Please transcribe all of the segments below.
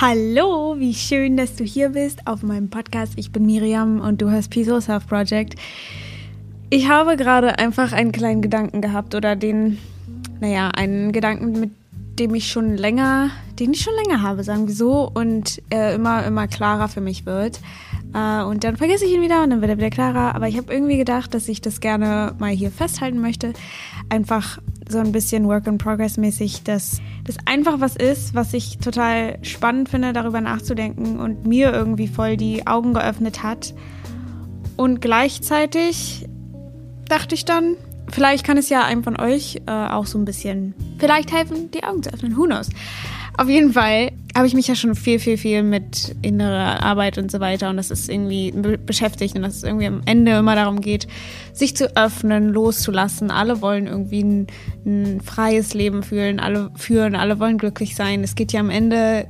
Hallo, wie schön, dass du hier bist auf meinem Podcast. Ich bin Miriam und du hörst Peace Self Project. Ich habe gerade einfach einen kleinen Gedanken gehabt oder den, naja, einen Gedanken, mit dem ich schon länger, den ich schon länger habe, sagen wir so, und er immer, immer klarer für mich wird. Äh, und dann vergesse ich ihn wieder und dann wird er wieder klarer. Aber ich habe irgendwie gedacht, dass ich das gerne mal hier festhalten möchte. Einfach so ein bisschen Work in Progress mäßig, dass das einfach was ist, was ich total spannend finde, darüber nachzudenken und mir irgendwie voll die Augen geöffnet hat. Und gleichzeitig dachte ich dann, vielleicht kann es ja einem von euch äh, auch so ein bisschen vielleicht helfen, die Augen zu öffnen. Who knows? Auf jeden Fall habe ich mich ja schon viel, viel, viel mit innerer Arbeit und so weiter und das ist irgendwie beschäftigt und dass es irgendwie am Ende immer darum geht, sich zu öffnen, loszulassen. Alle wollen irgendwie ein, ein freies Leben fühlen, alle führen, alle wollen glücklich sein. Es geht ja am Ende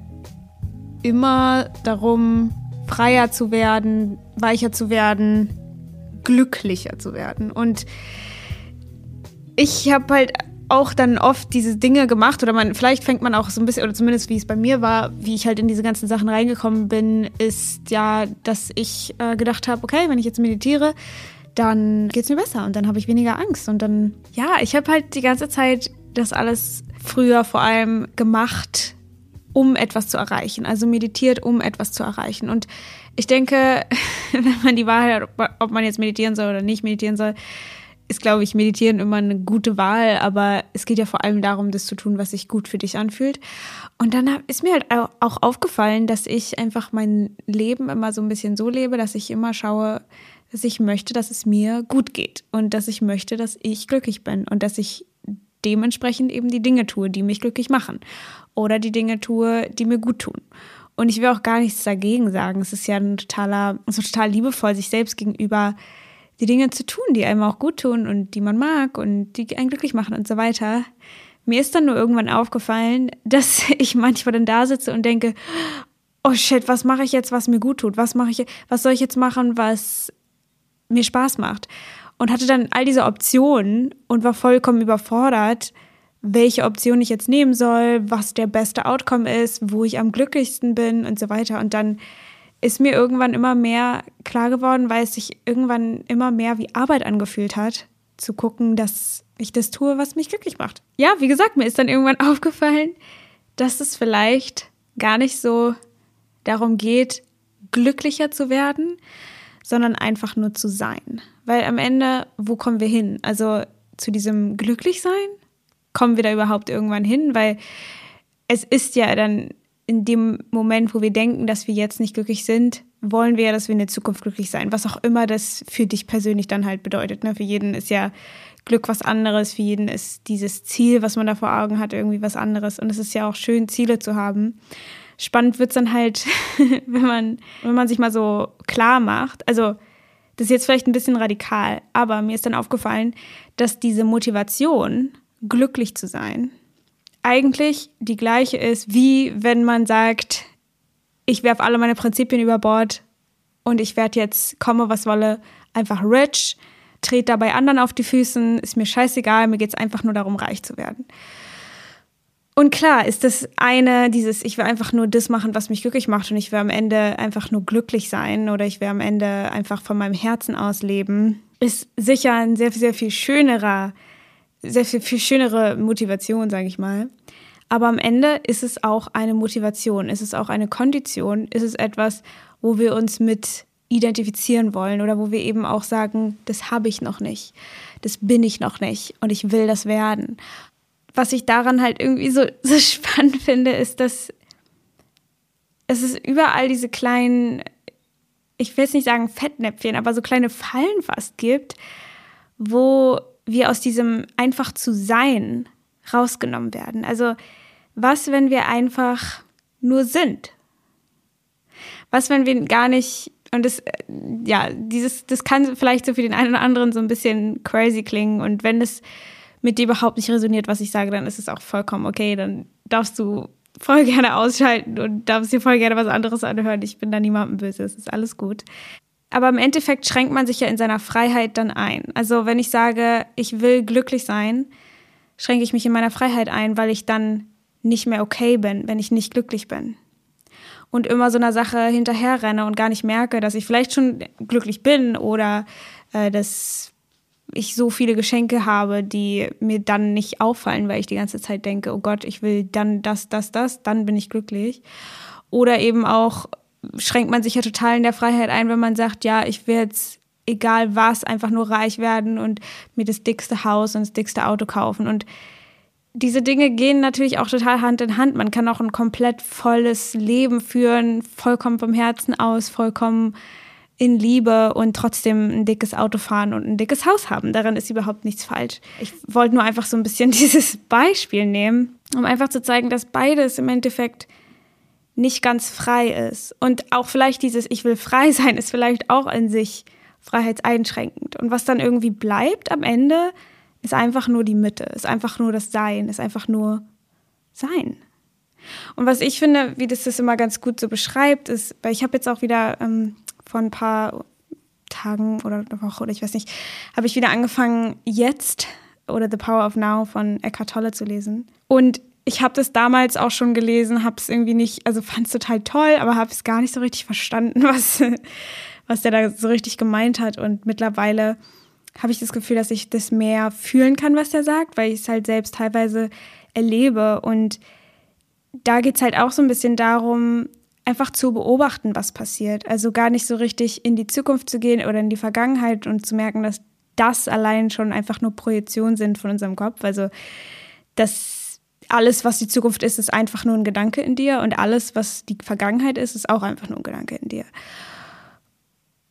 immer darum, freier zu werden, weicher zu werden, glücklicher zu werden. Und ich habe halt auch dann oft diese Dinge gemacht oder man vielleicht fängt man auch so ein bisschen oder zumindest wie es bei mir war, wie ich halt in diese ganzen Sachen reingekommen bin, ist ja, dass ich äh, gedacht habe, okay, wenn ich jetzt meditiere, dann geht's mir besser und dann habe ich weniger Angst. Und dann ja, ich habe halt die ganze Zeit das alles früher vor allem gemacht, um etwas zu erreichen, also meditiert, um etwas zu erreichen. Und ich denke, wenn man die Wahl hat, ob man jetzt meditieren soll oder nicht meditieren soll, ist, glaube ich, Meditieren immer eine gute Wahl, aber es geht ja vor allem darum, das zu tun, was sich gut für dich anfühlt. Und dann ist mir halt auch aufgefallen, dass ich einfach mein Leben immer so ein bisschen so lebe, dass ich immer schaue, dass ich möchte, dass es mir gut geht und dass ich möchte, dass ich glücklich bin und dass ich dementsprechend eben die Dinge tue, die mich glücklich machen oder die Dinge tue, die mir gut tun. Und ich will auch gar nichts dagegen sagen. Es ist ja ein totaler, so total liebevoll sich selbst gegenüber die Dinge zu tun, die einem auch gut tun und die man mag und die einen glücklich machen und so weiter. Mir ist dann nur irgendwann aufgefallen, dass ich manchmal dann da sitze und denke, oh shit, was mache ich jetzt, was mir gut tut? Was mache ich, was soll ich jetzt machen, was mir Spaß macht? Und hatte dann all diese Optionen und war vollkommen überfordert, welche Option ich jetzt nehmen soll, was der beste Outcome ist, wo ich am glücklichsten bin und so weiter. Und dann ist mir irgendwann immer mehr klar geworden, weil es sich irgendwann immer mehr wie Arbeit angefühlt hat, zu gucken, dass ich das tue, was mich glücklich macht. Ja, wie gesagt, mir ist dann irgendwann aufgefallen, dass es vielleicht gar nicht so darum geht, glücklicher zu werden, sondern einfach nur zu sein. Weil am Ende, wo kommen wir hin? Also zu diesem Glücklichsein? Kommen wir da überhaupt irgendwann hin? Weil es ist ja dann in dem Moment, wo wir denken, dass wir jetzt nicht glücklich sind, wollen wir ja, dass wir in der Zukunft glücklich sein. Was auch immer das für dich persönlich dann halt bedeutet. Ne? Für jeden ist ja Glück was anderes, für jeden ist dieses Ziel, was man da vor Augen hat, irgendwie was anderes. Und es ist ja auch schön, Ziele zu haben. Spannend wird's dann halt, wenn man, wenn man sich mal so klar macht. Also, das ist jetzt vielleicht ein bisschen radikal, aber mir ist dann aufgefallen, dass diese Motivation, glücklich zu sein, eigentlich die gleiche ist, wie wenn man sagt, ich werfe alle meine Prinzipien über Bord und ich werde jetzt, komme was wolle, einfach rich, trete dabei anderen auf die Füßen, ist mir scheißegal, mir geht es einfach nur darum, reich zu werden. Und klar ist das eine, dieses, ich will einfach nur das machen, was mich glücklich macht und ich will am Ende einfach nur glücklich sein oder ich will am Ende einfach von meinem Herzen aus leben, ist sicher ein sehr, sehr viel schönerer sehr viel, viel schönere Motivation, sage ich mal. Aber am Ende ist es auch eine Motivation, ist es auch eine Kondition, ist es etwas, wo wir uns mit identifizieren wollen oder wo wir eben auch sagen, das habe ich noch nicht, das bin ich noch nicht und ich will das werden. Was ich daran halt irgendwie so, so spannend finde, ist, dass es ist überall diese kleinen, ich will jetzt nicht sagen Fettnäpfchen, aber so kleine Fallen fast gibt, wo wir aus diesem einfach zu sein rausgenommen werden. Also was, wenn wir einfach nur sind? Was, wenn wir gar nicht, und das, äh, ja, dieses, das kann vielleicht so für den einen oder anderen so ein bisschen crazy klingen und wenn es mit dir überhaupt nicht resoniert, was ich sage, dann ist es auch vollkommen okay, dann darfst du voll gerne ausschalten und darfst dir voll gerne was anderes anhören. Ich bin da niemandem böse, es ist alles gut. Aber im Endeffekt schränkt man sich ja in seiner Freiheit dann ein. Also wenn ich sage, ich will glücklich sein, schränke ich mich in meiner Freiheit ein, weil ich dann nicht mehr okay bin, wenn ich nicht glücklich bin. und immer so einer Sache hinterherrenne und gar nicht merke, dass ich vielleicht schon glücklich bin oder äh, dass ich so viele Geschenke habe, die mir dann nicht auffallen, weil ich die ganze Zeit denke, oh Gott, ich will dann das, das, das, dann bin ich glücklich. Oder eben auch schränkt man sich ja total in der Freiheit ein, wenn man sagt, ja, ich will jetzt egal was, einfach nur reich werden und mir das dickste Haus und das dickste Auto kaufen. Und diese Dinge gehen natürlich auch total Hand in Hand. Man kann auch ein komplett volles Leben führen, vollkommen vom Herzen aus, vollkommen in Liebe und trotzdem ein dickes Auto fahren und ein dickes Haus haben. Daran ist überhaupt nichts falsch. Ich wollte nur einfach so ein bisschen dieses Beispiel nehmen, um einfach zu zeigen, dass beides im Endeffekt nicht ganz frei ist. Und auch vielleicht dieses Ich will frei sein ist vielleicht auch in sich freiheitseinschränkend. Und was dann irgendwie bleibt am Ende, ist einfach nur die Mitte, ist einfach nur das Sein, ist einfach nur Sein. Und was ich finde, wie das das immer ganz gut so beschreibt, ist, weil ich habe jetzt auch wieder ähm, vor ein paar Tagen oder eine Woche oder ich weiß nicht, habe ich wieder angefangen, jetzt oder The Power of Now von Eckhart Tolle zu lesen. Und ich habe das damals auch schon gelesen, habe es irgendwie nicht, also fand es total toll, aber habe es gar nicht so richtig verstanden, was, was der da so richtig gemeint hat. Und mittlerweile habe ich das Gefühl, dass ich das mehr fühlen kann, was der sagt, weil ich es halt selbst teilweise erlebe. Und da geht es halt auch so ein bisschen darum, einfach zu beobachten, was passiert. Also gar nicht so richtig in die Zukunft zu gehen oder in die Vergangenheit und zu merken, dass das allein schon einfach nur Projektionen sind von unserem Kopf. Also dass alles, was die Zukunft ist, ist einfach nur ein Gedanke in dir und alles, was die Vergangenheit ist, ist auch einfach nur ein Gedanke in dir.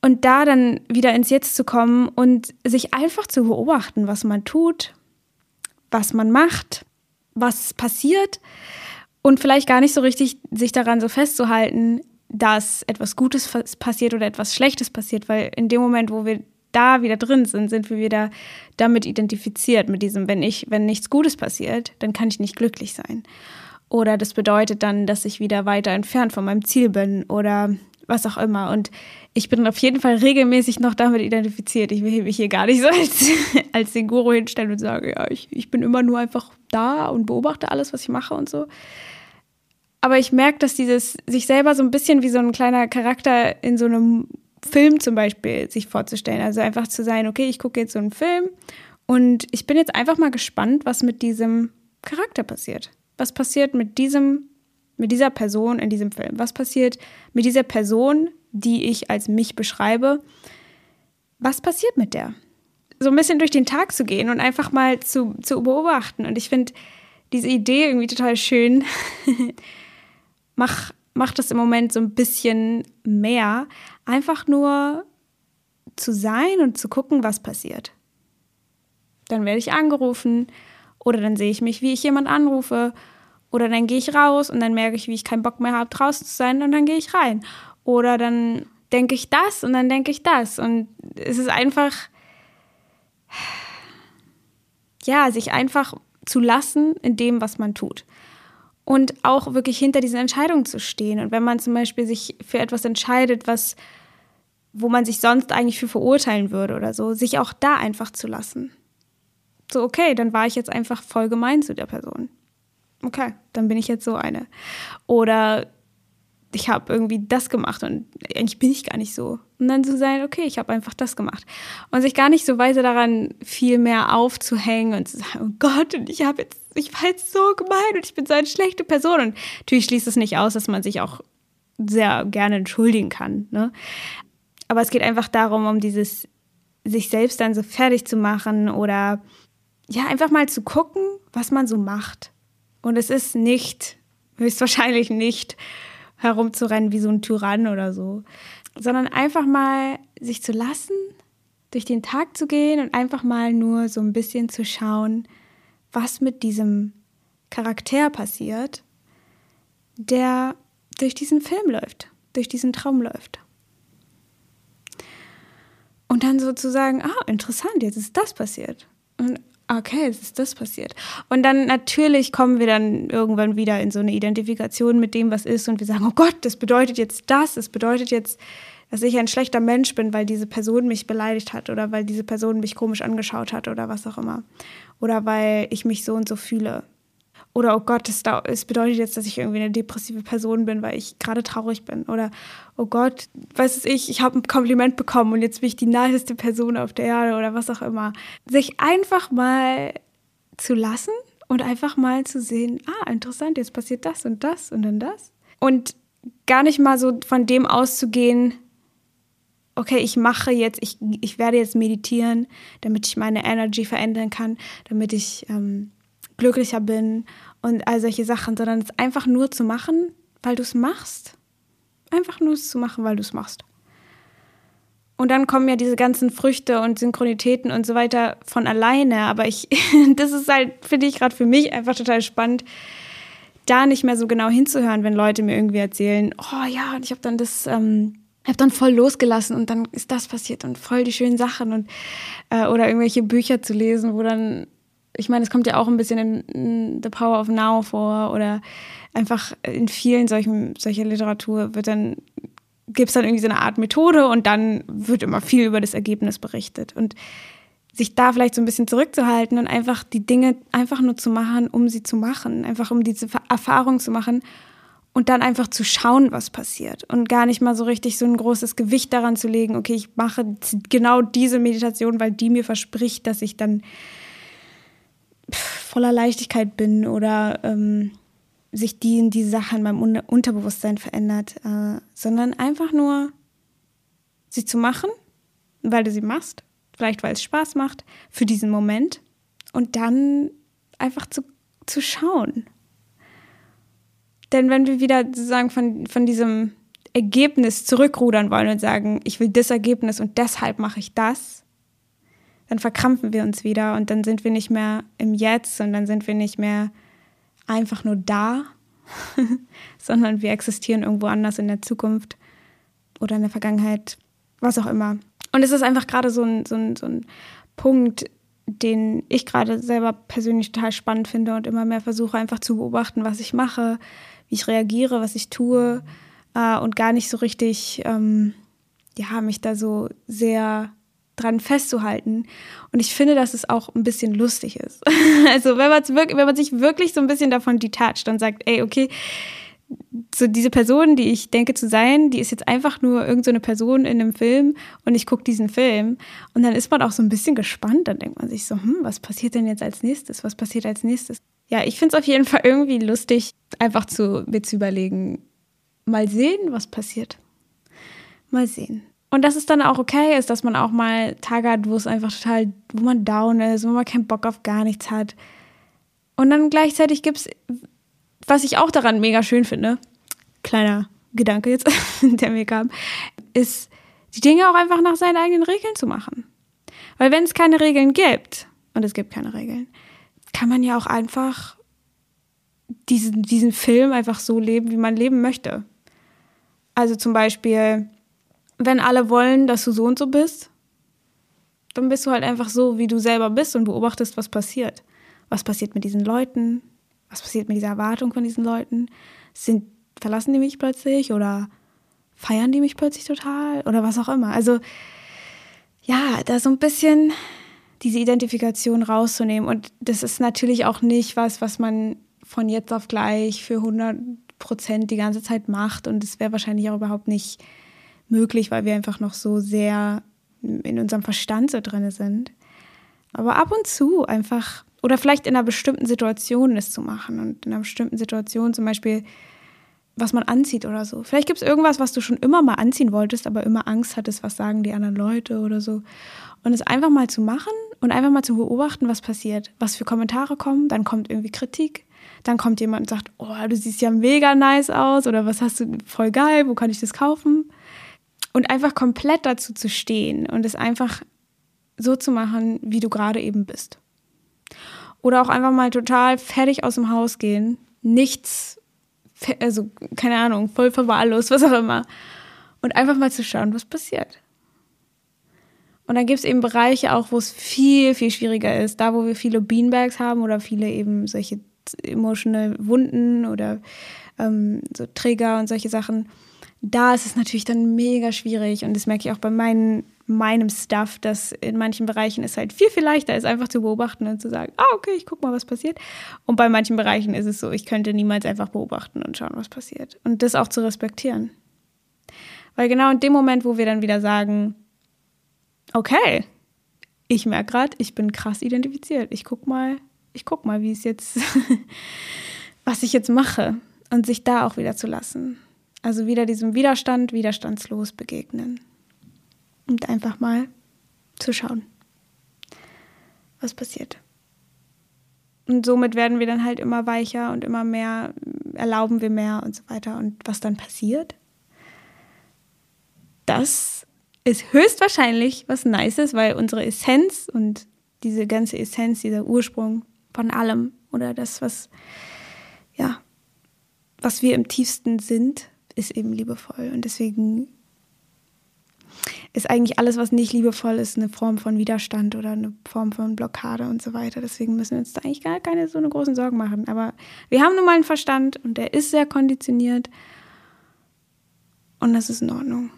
Und da dann wieder ins Jetzt zu kommen und sich einfach zu beobachten, was man tut, was man macht, was passiert und vielleicht gar nicht so richtig sich daran so festzuhalten, dass etwas Gutes passiert oder etwas Schlechtes passiert, weil in dem Moment, wo wir da wieder drin sind, sind wir wieder damit identifiziert, mit diesem, wenn ich, wenn nichts Gutes passiert, dann kann ich nicht glücklich sein. Oder das bedeutet dann, dass ich wieder weiter entfernt von meinem Ziel bin oder was auch immer. Und ich bin auf jeden Fall regelmäßig noch damit identifiziert. Ich will mich hier gar nicht so als, als den Guru hinstellen und sagen, ja, ich, ich bin immer nur einfach da und beobachte alles, was ich mache und so. Aber ich merke, dass dieses sich selber so ein bisschen wie so ein kleiner Charakter in so einem Film zum Beispiel sich vorzustellen. Also einfach zu sein, okay, ich gucke jetzt so einen Film und ich bin jetzt einfach mal gespannt, was mit diesem Charakter passiert. Was passiert mit diesem mit dieser Person in diesem Film? Was passiert mit dieser Person, die ich als mich beschreibe? Was passiert mit der? So ein bisschen durch den Tag zu gehen und einfach mal zu, zu beobachten. Und ich finde diese Idee irgendwie total schön. mach, mach das im Moment so ein bisschen mehr. Einfach nur zu sein und zu gucken, was passiert. Dann werde ich angerufen oder dann sehe ich mich, wie ich jemand anrufe oder dann gehe ich raus und dann merke ich, wie ich keinen Bock mehr habe, draußen zu sein und dann gehe ich rein. Oder dann denke ich das und dann denke ich das. Und es ist einfach, ja, sich einfach zu lassen in dem, was man tut. Und auch wirklich hinter diesen Entscheidungen zu stehen. Und wenn man zum Beispiel sich für etwas entscheidet, was, wo man sich sonst eigentlich für verurteilen würde oder so, sich auch da einfach zu lassen. So, okay, dann war ich jetzt einfach voll gemein zu der Person okay, dann bin ich jetzt so eine. Oder ich habe irgendwie das gemacht und eigentlich bin ich gar nicht so. Und dann zu sein, okay, ich habe einfach das gemacht. Und sich gar nicht so weiter daran viel mehr aufzuhängen und zu sagen, oh Gott, und ich habe jetzt, ich war jetzt so gemein und ich bin so eine schlechte Person. Und natürlich schließt es nicht aus, dass man sich auch sehr gerne entschuldigen kann. Ne? Aber es geht einfach darum, um dieses, sich selbst dann so fertig zu machen oder ja, einfach mal zu gucken, was man so macht. Und es ist nicht, höchstwahrscheinlich nicht, herumzurennen wie so ein Tyrann oder so, sondern einfach mal sich zu lassen, durch den Tag zu gehen und einfach mal nur so ein bisschen zu schauen, was mit diesem Charakter passiert, der durch diesen Film läuft, durch diesen Traum läuft. Und dann sozusagen, ah, interessant, jetzt ist das passiert. Und Okay, es ist das passiert. Und dann natürlich kommen wir dann irgendwann wieder in so eine Identifikation mit dem, was ist, und wir sagen, oh Gott, das bedeutet jetzt das, das bedeutet jetzt, dass ich ein schlechter Mensch bin, weil diese Person mich beleidigt hat oder weil diese Person mich komisch angeschaut hat oder was auch immer. Oder weil ich mich so und so fühle. Oder oh Gott, es, es bedeutet jetzt, dass ich irgendwie eine depressive Person bin, weil ich gerade traurig bin. Oder oh Gott, weiß ich, ich habe ein Kompliment bekommen und jetzt bin ich die niceste Person auf der Erde oder was auch immer. Sich einfach mal zu lassen und einfach mal zu sehen, ah, interessant, jetzt passiert das und das und dann das. Und gar nicht mal so von dem auszugehen, okay, ich mache jetzt, ich, ich werde jetzt meditieren, damit ich meine Energy verändern kann, damit ich ähm, glücklicher bin und all solche Sachen, sondern es einfach nur zu machen, weil du es machst. Einfach nur es zu machen, weil du es machst. Und dann kommen ja diese ganzen Früchte und Synchronitäten und so weiter von alleine. Aber ich, das ist halt, finde ich gerade für mich einfach total spannend, da nicht mehr so genau hinzuhören, wenn Leute mir irgendwie erzählen, oh ja, und ich habe dann das, ähm, habe dann voll losgelassen und dann ist das passiert und voll die schönen Sachen und äh, oder irgendwelche Bücher zu lesen, wo dann, ich meine, es kommt ja auch ein bisschen in, in The Power of Now vor oder einfach in vielen solchen solcher Literatur wird dann gibt es dann irgendwie so eine Art Methode und dann wird immer viel über das Ergebnis berichtet. Und sich da vielleicht so ein bisschen zurückzuhalten und einfach die Dinge einfach nur zu machen, um sie zu machen, einfach um diese Erfahrung zu machen und dann einfach zu schauen, was passiert und gar nicht mal so richtig so ein großes Gewicht daran zu legen, okay, ich mache genau diese Meditation, weil die mir verspricht, dass ich dann voller Leichtigkeit bin oder ähm, sich die die Sache in meinem Unterbewusstsein verändert, äh, sondern einfach nur sie zu machen, weil du sie machst vielleicht weil es Spaß macht für diesen Moment und dann einfach zu, zu schauen. Denn wenn wir wieder sozusagen von, von diesem Ergebnis zurückrudern wollen und sagen, ich will das Ergebnis und deshalb mache ich das, dann verkrampfen wir uns wieder und dann sind wir nicht mehr im Jetzt und dann sind wir nicht mehr einfach nur da, sondern wir existieren irgendwo anders in der Zukunft oder in der Vergangenheit, was auch immer. Und es ist einfach gerade so ein, so, ein, so ein Punkt, den ich gerade selber persönlich total spannend finde und immer mehr versuche einfach zu beobachten, was ich mache, wie ich reagiere, was ich tue äh, und gar nicht so richtig, ähm, ja, mich da so sehr dran festzuhalten. Und ich finde, dass es auch ein bisschen lustig ist. also wenn, wenn man sich wirklich so ein bisschen davon detached und sagt, ey, okay, so diese Person, die ich denke zu sein, die ist jetzt einfach nur irgendeine so Person in einem Film und ich gucke diesen Film und dann ist man auch so ein bisschen gespannt. Dann denkt man sich so, hm, was passiert denn jetzt als nächstes? Was passiert als nächstes? Ja, ich finde es auf jeden Fall irgendwie lustig, einfach zu, mir zu überlegen, mal sehen, was passiert. Mal sehen. Und dass es dann auch okay ist, dass man auch mal Tage hat, wo es einfach total, wo man down ist, wo man keinen Bock auf gar nichts hat. Und dann gleichzeitig gibt es was ich auch daran mega schön finde, kleiner Gedanke jetzt, der mir kam, ist, die Dinge auch einfach nach seinen eigenen Regeln zu machen. Weil wenn es keine Regeln gibt, und es gibt keine Regeln, kann man ja auch einfach diesen, diesen Film einfach so leben, wie man leben möchte. Also zum Beispiel, wenn alle wollen, dass du so und so bist, dann bist du halt einfach so, wie du selber bist und beobachtest, was passiert. Was passiert mit diesen Leuten? was passiert mit dieser Erwartung von diesen Leuten? Sind, verlassen die mich plötzlich oder feiern die mich plötzlich total oder was auch immer? Also, ja, da so ein bisschen diese Identifikation rauszunehmen. Und das ist natürlich auch nicht was, was man von jetzt auf gleich für 100 Prozent die ganze Zeit macht. Und es wäre wahrscheinlich auch überhaupt nicht möglich, weil wir einfach noch so sehr in unserem Verstand so drin sind. Aber ab und zu einfach oder vielleicht in einer bestimmten Situation es zu machen und in einer bestimmten Situation zum Beispiel, was man anzieht oder so. Vielleicht gibt es irgendwas, was du schon immer mal anziehen wolltest, aber immer Angst hattest, was sagen die anderen Leute oder so. Und es einfach mal zu machen und einfach mal zu beobachten, was passiert. Was für Kommentare kommen, dann kommt irgendwie Kritik. Dann kommt jemand und sagt, oh, du siehst ja mega nice aus oder was hast du, voll geil, wo kann ich das kaufen? Und einfach komplett dazu zu stehen und es einfach so zu machen, wie du gerade eben bist. Oder auch einfach mal total fertig aus dem Haus gehen. Nichts, also keine Ahnung, voll verwahrlost, was auch immer. Und einfach mal zu schauen, was passiert. Und dann gibt es eben Bereiche auch, wo es viel, viel schwieriger ist. Da, wo wir viele Beanbags haben oder viele eben solche emotional Wunden oder ähm, so Träger und solche Sachen. Da ist es natürlich dann mega schwierig und das merke ich auch bei meinen, meinem Stuff, dass in manchen Bereichen es halt viel, viel leichter ist, einfach zu beobachten und zu sagen, ah, okay, ich guck mal, was passiert. Und bei manchen Bereichen ist es so, ich könnte niemals einfach beobachten und schauen, was passiert. Und das auch zu respektieren. Weil genau in dem Moment, wo wir dann wieder sagen, okay, ich merke gerade, ich bin krass identifiziert. Ich guck mal, ich guck mal, wie es jetzt, was ich jetzt mache. Und sich da auch wieder zu lassen. Also wieder diesem Widerstand widerstandslos begegnen. Und einfach mal zu schauen, was passiert. Und somit werden wir dann halt immer weicher und immer mehr, erlauben wir mehr und so weiter. Und was dann passiert, das ist höchstwahrscheinlich was Nices, weil unsere Essenz und diese ganze Essenz, dieser Ursprung von allem oder das, was, ja, was wir im tiefsten sind, ist eben liebevoll. Und deswegen ist eigentlich alles, was nicht liebevoll ist, eine Form von Widerstand oder eine Form von Blockade und so weiter. Deswegen müssen wir uns da eigentlich gar keine so eine großen Sorgen machen. Aber wir haben nun mal einen Verstand und der ist sehr konditioniert. Und das ist in Ordnung.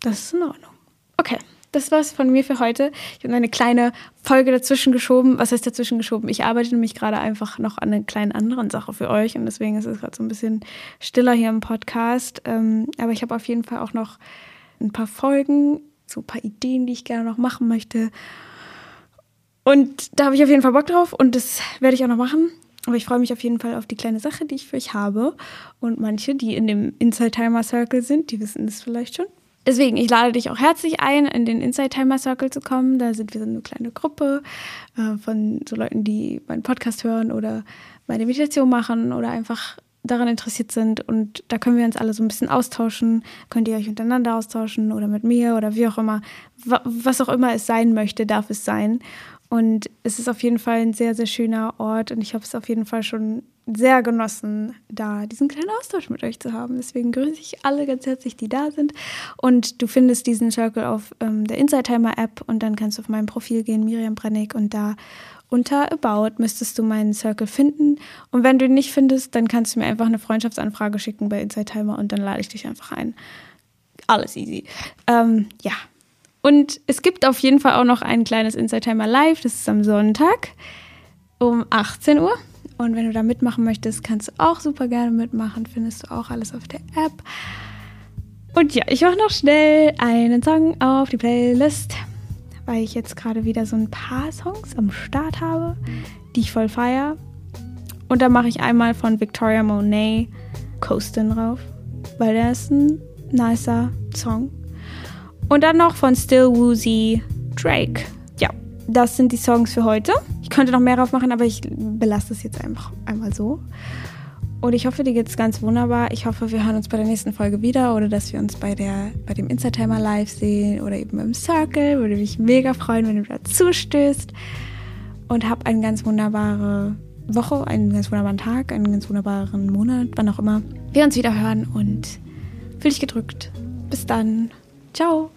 Das ist in Ordnung. Okay, das war's von mir für heute. Ich habe eine kleine Folge dazwischen geschoben. Was heißt dazwischen geschoben? Ich arbeite nämlich gerade einfach noch an einer kleinen anderen Sache für euch und deswegen ist es gerade so ein bisschen stiller hier im Podcast. Ähm, aber ich habe auf jeden Fall auch noch ein paar Folgen, so ein paar Ideen, die ich gerne noch machen möchte. Und da habe ich auf jeden Fall Bock drauf und das werde ich auch noch machen. Aber ich freue mich auf jeden Fall auf die kleine Sache, die ich für euch habe. Und manche, die in dem Inside Timer Circle sind, die wissen das vielleicht schon. Deswegen, ich lade dich auch herzlich ein, in den Inside Timer Circle zu kommen. Da sind wir so eine kleine Gruppe äh, von so Leuten, die meinen Podcast hören oder meine Meditation machen oder einfach daran interessiert sind. Und da können wir uns alle so ein bisschen austauschen. Könnt ihr euch untereinander austauschen oder mit mir oder wie auch immer. Was auch immer es sein möchte, darf es sein. Und es ist auf jeden Fall ein sehr, sehr schöner Ort und ich habe es auf jeden Fall schon sehr genossen, da diesen kleinen Austausch mit euch zu haben. Deswegen grüße ich alle ganz herzlich, die da sind. Und du findest diesen Circle auf ähm, der Inside Timer App und dann kannst du auf mein Profil gehen, Miriam Brennig, und da unter About müsstest du meinen Circle finden. Und wenn du ihn nicht findest, dann kannst du mir einfach eine Freundschaftsanfrage schicken bei Inside Timer und dann lade ich dich einfach ein. Alles easy. Ähm, ja. Und es gibt auf jeden Fall auch noch ein kleines Inside Timer Live. Das ist am Sonntag um 18 Uhr. Und wenn du da mitmachen möchtest, kannst du auch super gerne mitmachen. Findest du auch alles auf der App. Und ja, ich mache noch schnell einen Song auf die Playlist, weil ich jetzt gerade wieder so ein paar Songs am Start habe, die ich voll feiere. Und da mache ich einmal von Victoria Monet Coastin drauf, weil der ist ein nicer Song. Und dann noch von Still Woozy Drake. Ja, das sind die Songs für heute. Könnte noch mehr drauf machen, aber ich belasse es jetzt einfach einmal so. Und ich hoffe, dir geht es ganz wunderbar. Ich hoffe, wir hören uns bei der nächsten Folge wieder oder dass wir uns bei, der, bei dem Instatimer live sehen oder eben im Circle. Würde mich mega freuen, wenn du dazu stößt. Und hab eine ganz wunderbare Woche, einen ganz wunderbaren Tag, einen ganz wunderbaren Monat, wann auch immer wir uns wieder hören und fühl dich gedrückt. Bis dann. Ciao.